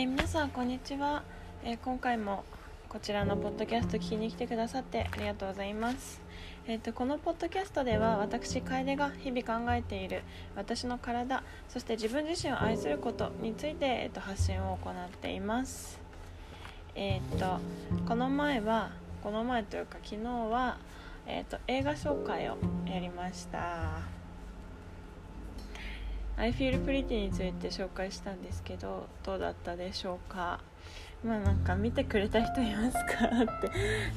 えー、皆さんこんにちは、えー、今回もこちらのポッドキャスト聞きに来てくださってありがとうございます。えーと、このポッドキャストでは私楓が日々考えている私の体そして自分自身を愛することについて、えーと、発信を行っています。えっ、ー、とこの前はこの前というか昨日は、えーと映画紹介をやりました。I feel pretty について紹介したんですけどどうだったでしょうか？まあなんか見てくれた人いますか？って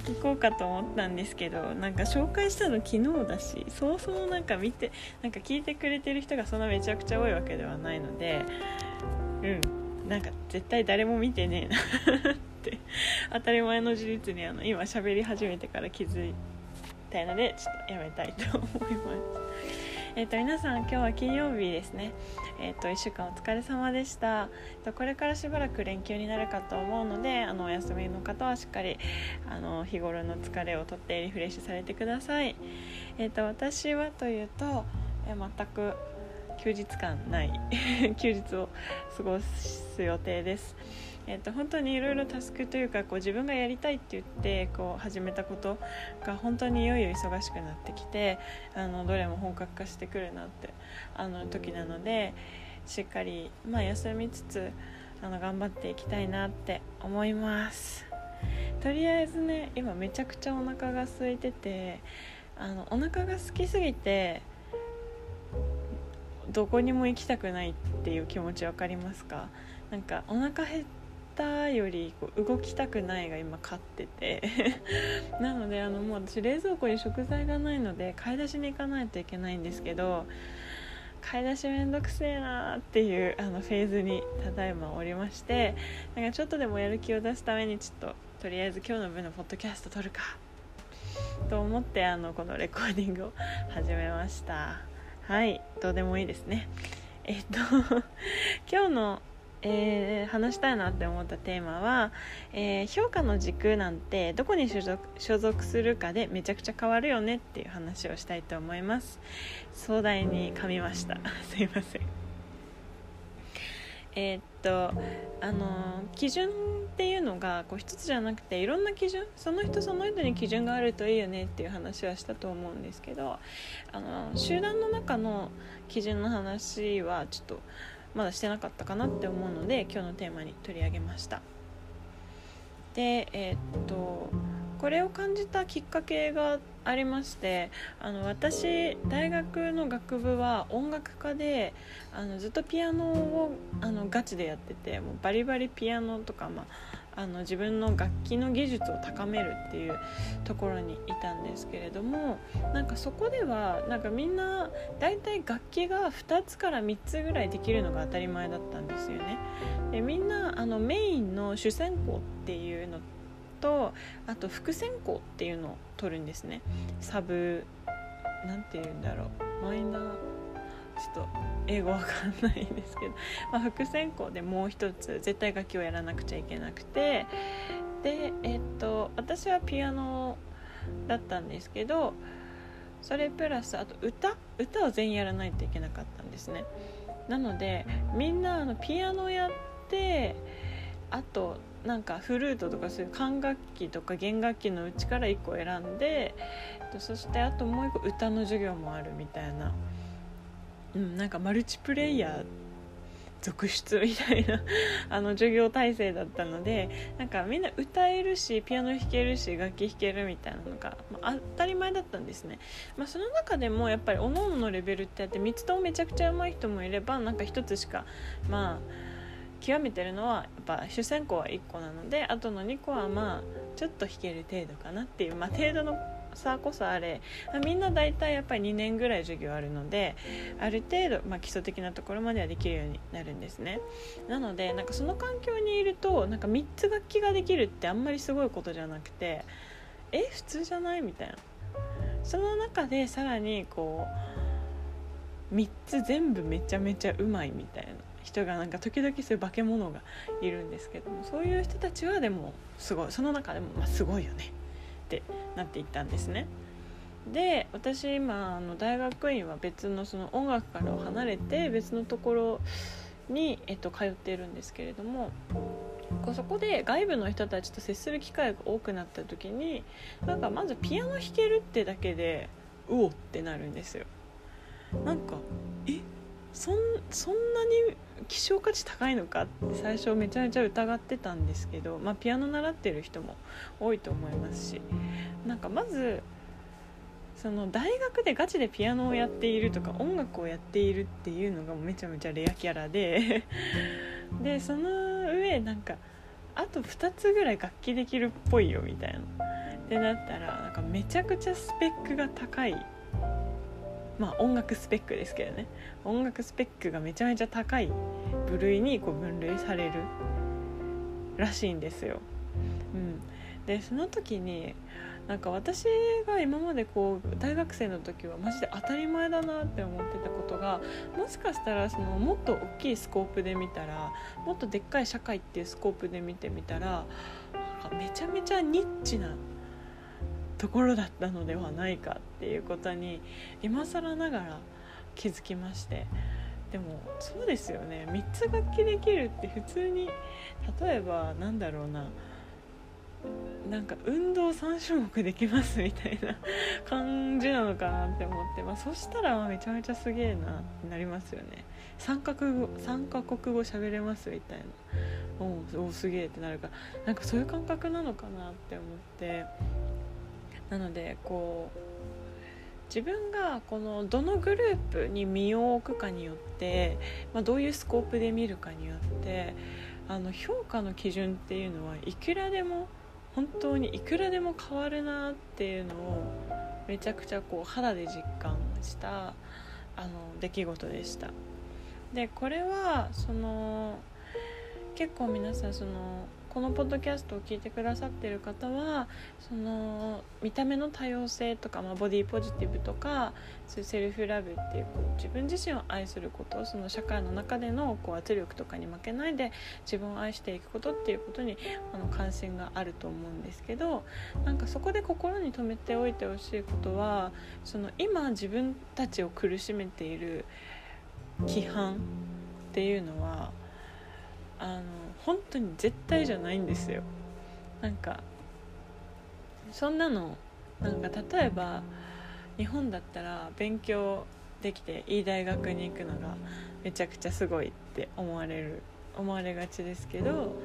聞こうかと思ったんですけどなんか紹介したの昨日だしそうそうなんか見てなんか聞いてくれてる人がそんなめちゃくちゃ多いわけではないのでうんなんか絶対誰も見てねえなって当たり前の事実にあの今喋り始めてから気づいたのでちょっとやめたいと思います。えーと、皆さん今日は金曜日ですね、えーと、1週間お疲れ様でした、えーと、これからしばらく連休になるかと思うのであのお休みの方はしっかりあの日頃の疲れをとってリフレッシュされてください、えー、と私はというと、え、全く休日感ない。休日を過ごす予定です。えーと、本当にいろいろタスクというかこう自分がやりたいって言ってこう始めたことが本当にいよいよ忙しくなってきてあのどれも本格化してくるなってあの時なのでしっかり、まあ、休みつつあの頑張っていきたいなって思います。とりあえずね今めちゃくちゃお腹が空いててあのお腹が空きすぎてどこにも行きたくないっていう気持ち分かりますか？なんかお腹減ったよりこう動きたくないが今勝ってて。なのであのもう私冷蔵庫に食材がないので買い出しに行かないといけないんですけど買い出しめんどくせえなーっていうあのフェーズにただいまおりましてなんかちょっとでもやる気を出すためにちょっととりあえず今日の分のポッドキャスト撮るかと思ってあのこのレコーディングを始めました。はいどうでもいいですね。えっと 今日のえー、話したいなって思ったテーマは、えー、評価の軸なんてどこに所属所属するかでめちゃくちゃ変わるよねっていう話をしたいと思います。壮大に噛みました。すいません。えー、っとあの基準っていうのがこう一つじゃなくていろんな基準その人その人に基準があるといいよねっていう話はしたと思うんですけどあの集団の中の基準の話はちょっとまだしてなかったかなって思うので今日のテーマに取り上げました。でえー、っとこれを感じたきっかけがありましてあの私大学の学部は音楽科であのずっとピアノをあのガチでやっててもうバリバリピアノとか、まあ、あの自分の楽器の技術を高めるっていうところにいたんですけれどもなんかそこではなんかみんな大体楽器が2つから3つぐらいできるのが当たり前だったんですよね。でみんなあのメインの主専攻っていうのとあと副専攻っていうのを取るんですね。サブなんて言うんだろうマイナーちょっと英語わかんないんですけど、まあ、副専攻でもう一つ絶対楽器をやらなくちゃいけなくてでえっと私はピアノだったんですけどそれプラスあと歌歌を全員やらないといけなかったんですね。なのでみんなあのピアノやってあとなんかフルートとかそういう管楽器とか弦楽器のうちから1個選んでそしてあともう1個歌の授業もあるみたいなうん、なんかマルチプレイヤー続出みたいな あの授業体制だったのでなんかみんな歌えるしピアノ弾けるし楽器弾けるみたいなのが、まあ、当たり前だったんですね、まあ、その中でもやっぱりおのおのレベルってあって3つともめちゃくちゃ上手い人もいればなんか1つしかまあ極めてるのはやっぱ主戦校は1個なのであとの2個はまあちょっと弾ける程度かなっていう、まあ、程度の差こそあれみんな大体やっぱり2年ぐらい授業あるのである程度、まあ、基礎的なところまではできるようになるんですね。なのでなんかその環境にいるとなんか3つ楽器ができるってあんまりすごいことじゃなくてえ普通じゃない？みたいな。その中でさらにこう3つ全部めちゃめちゃうまいみたいな。人がなんか時々そういう化け物がいるんですけどもそういう人たちはでもすごいその中でもまあすごいよね。ってなっていったんですね。で私今あの大学院は別のその音楽から離れて別のところに、えっと、通っているんですけれどもそこで外部の人たちと接する機会が多くなった時になんかまずピアノ弾けるってだけでうおってなるんですよ。なんかそんなに希少価値高いのかって最初めちゃめちゃ疑ってたんですけど、まあ、ピアノ習ってる人も多いと思いますしなんかまずその大学でガチでピアノをやっているとか音楽をやっているっていうのがめちゃめちゃレアキャラででその上なんかあと2つぐらい楽器できるっぽいよみたいな。ってなったらなんかめちゃくちゃスペックが高いまあ音楽スペックですけどね音楽スペックがめちゃめちゃ高い部類にこう分類されるらしいんですよ。うん、でその時になんか私が今までこう大学生の時はマジで当たり前だなって思ってたことがもしかしたらそのもっと大きいスコープで見たらもっとでっかい社会っていうスコープで見てみたらめちゃめちゃニッチなところだったのではないかっていうことに今更ながら気づきまして。でもそうですよね。3つ楽器できるって普通に例えばなんだろうな。なんか運動3種目できますみたいな 感じなのかなって思って、まあ、そしたらめちゃめちゃすげえなってなりますよね。3カ国語3カ国語喋れますみたいな。おおすげえってなるから。なんかそういう感覚なのかなって思って。なのでこう自分がこのどのグループに身を置くかによって、まあ、どういうスコープで見るかによってあの評価の基準っていうのはいくらでも本当にいくらでも変わるなっていうのをめちゃくちゃこう肌で実感したあの出来事でした。でこれはその結構皆さんそのこのポッドキャストを聞いてくださってる方はその見た目の多様性とか、まあ、ボディポジティブとかそういうセルフラブっていうこう自分自身を愛することその社会の中でのこう圧力とかに負けないで自分を愛していくことっていうことにあの関心があると思うんですけどなんかそこで心に留めておいてほしいことはその今自分たちを苦しめている規範っていうのはあの本当に絶対じゃないんですよ。なんかそんなのなんか例えば日本だったら勉強できていい大学に行くのがめちゃくちゃすごいって思われる思われがちですけど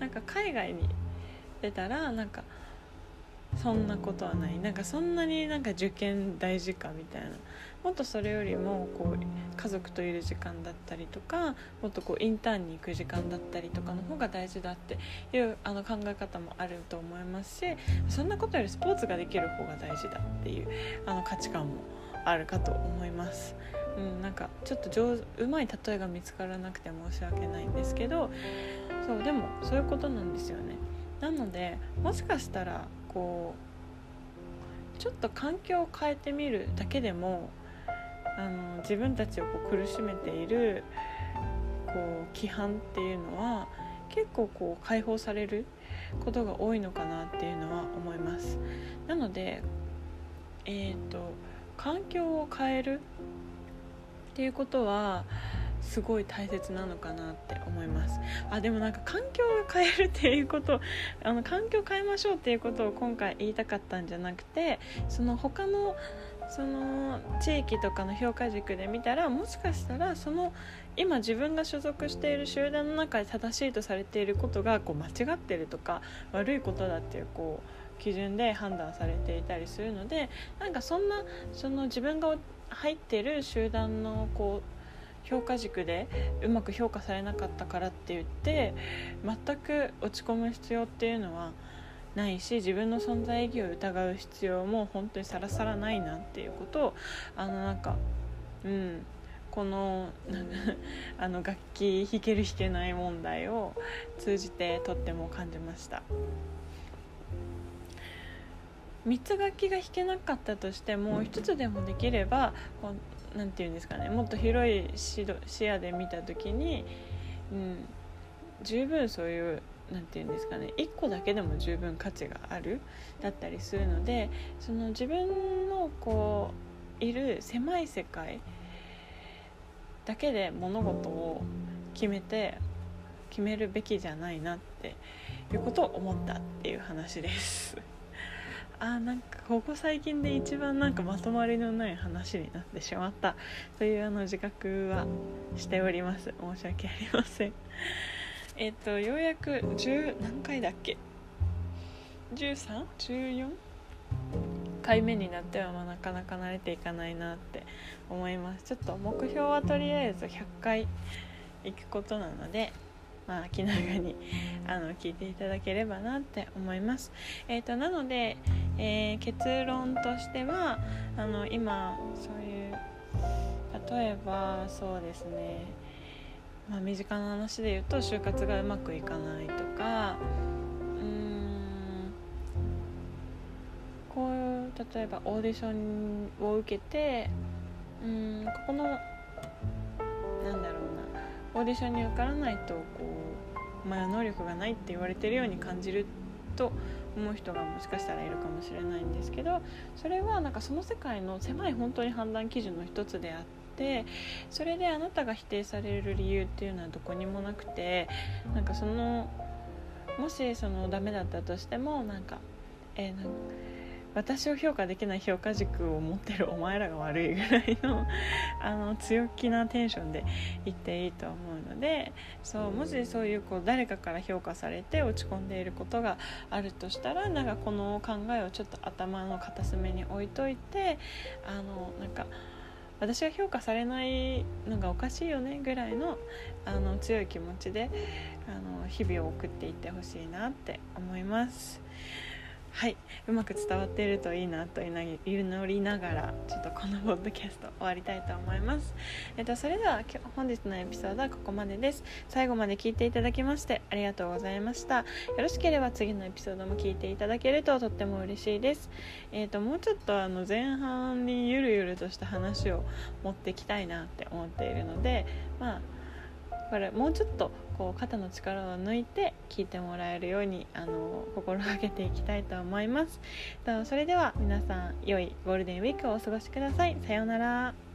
なんか海外に出たらなんかそんなことはないなんかそんなになんか受験大事かみたいなもっとそれよりもこう家族といる時間だったりとかもっとこうインターンに行く時間だったりとかの方が大事だっていうあの考え方もあると思いますしそんなことよりスポーツができる方が大事だっていうあの価値観もあるかと思います。うん、なんかちょっと上うまい例えが見つからなくて申し訳ないんですけどそうでもそういうことなんですよね。なのでもしかしたらこうちょっと環境を変えてみるだけでもあの自分たちをこう苦しめているこう規範っていうのは結構こう解放されることが多いのかなっていうのは思います。なのでえっ、ー、と環境を変えるっていうことはすごい大切なのかなって思います。あでもなんか環境を変えるっていうこと あの環境を変えましょうっていうことを今回言いたかったんじゃなくてその他のその地域とかの評価軸で見たらもしかしたらその今自分が所属している集団の中で正しいとされていることがこう間違ってるとか悪いことだっていうこう基準で判断されていたりするのでなんかそんなその自分が入ってる集団のこう評価軸でうまく評価されなかったからって言って全く落ち込む必要っていうのはないし自分の存在意義を疑う必要も本当にさらさらないなっていうことをあのなんかうんこの あの楽器弾ける弾けない問題を通じてとっても感じました。3つ楽器が弾けなかったとしても1つでもできればこうなんて言うんですかねもっと広い視野で見た時に、うん、十分そういう何て言うんですかね1個だけでも十分価値があるだったりするのでその自分のこういる狭い世界だけで物事を決めて決めるべきじゃないなっていうことを思ったっていう話です。あなんかここ最近で一番なんかまとまりのない話になってしまった。というあの自覚はしております。申し訳ありません。えっ、とようやく10何回だっけ？13?14? 回目になってはまあなかなか慣れていかないなって思います。ちょっと目標はとりあえず100回行くことなのでまあ、気長にあの聞いていただければなって思います。えーと、なので、えー、結論としてはあの今そういう例えばそうですね、まあ、身近な話で言うと就活がうまくいかないとかうーんこういう例えばオーディションを受けてうんここのオーディションに受からないとこうお前は能力がないって言われてるように感じると思う人がもしかしたらいるかもしれないんですけどそれはなんかその世界の狭い本当に判断基準の一つであってそれであなたが否定される理由っていうのはどこにもなくてなんかそのもしそのダメだったとしてもなんかえー、なんか私を評価できない評価軸を持ってるお前らが悪いぐらいの あの強気なテンションで言っていいと思うのでそうもしそういうこう誰かから評価されて落ち込んでいることがあるとしたらなんかこの考えをちょっと頭の片隅に置いといてあのなんか。私が評価されないのがおかしいよねぐらいのあの強い気持ちであの日々を送っていってほしいなって思います。はいうまく伝わっているといいなと祈りながらちょっとこのポッドキャスト終わりたいと思います、えっと、それでは本日のエピソードはここまでです。最後まで聞いていただきましてありがとうございました。よろしければ次のエピソードも聞いていただけるととっても嬉しいです。えっともうちょっとあの前半にゆるゆるとした話を持ってきたいなって思っているのでまあこれもうちょっとこう肩の力を抜いて聞いてもらえるようにあの心がけていきたいと思います。それでは皆さん良いゴールデンウィークをお過ごしください。さようなら。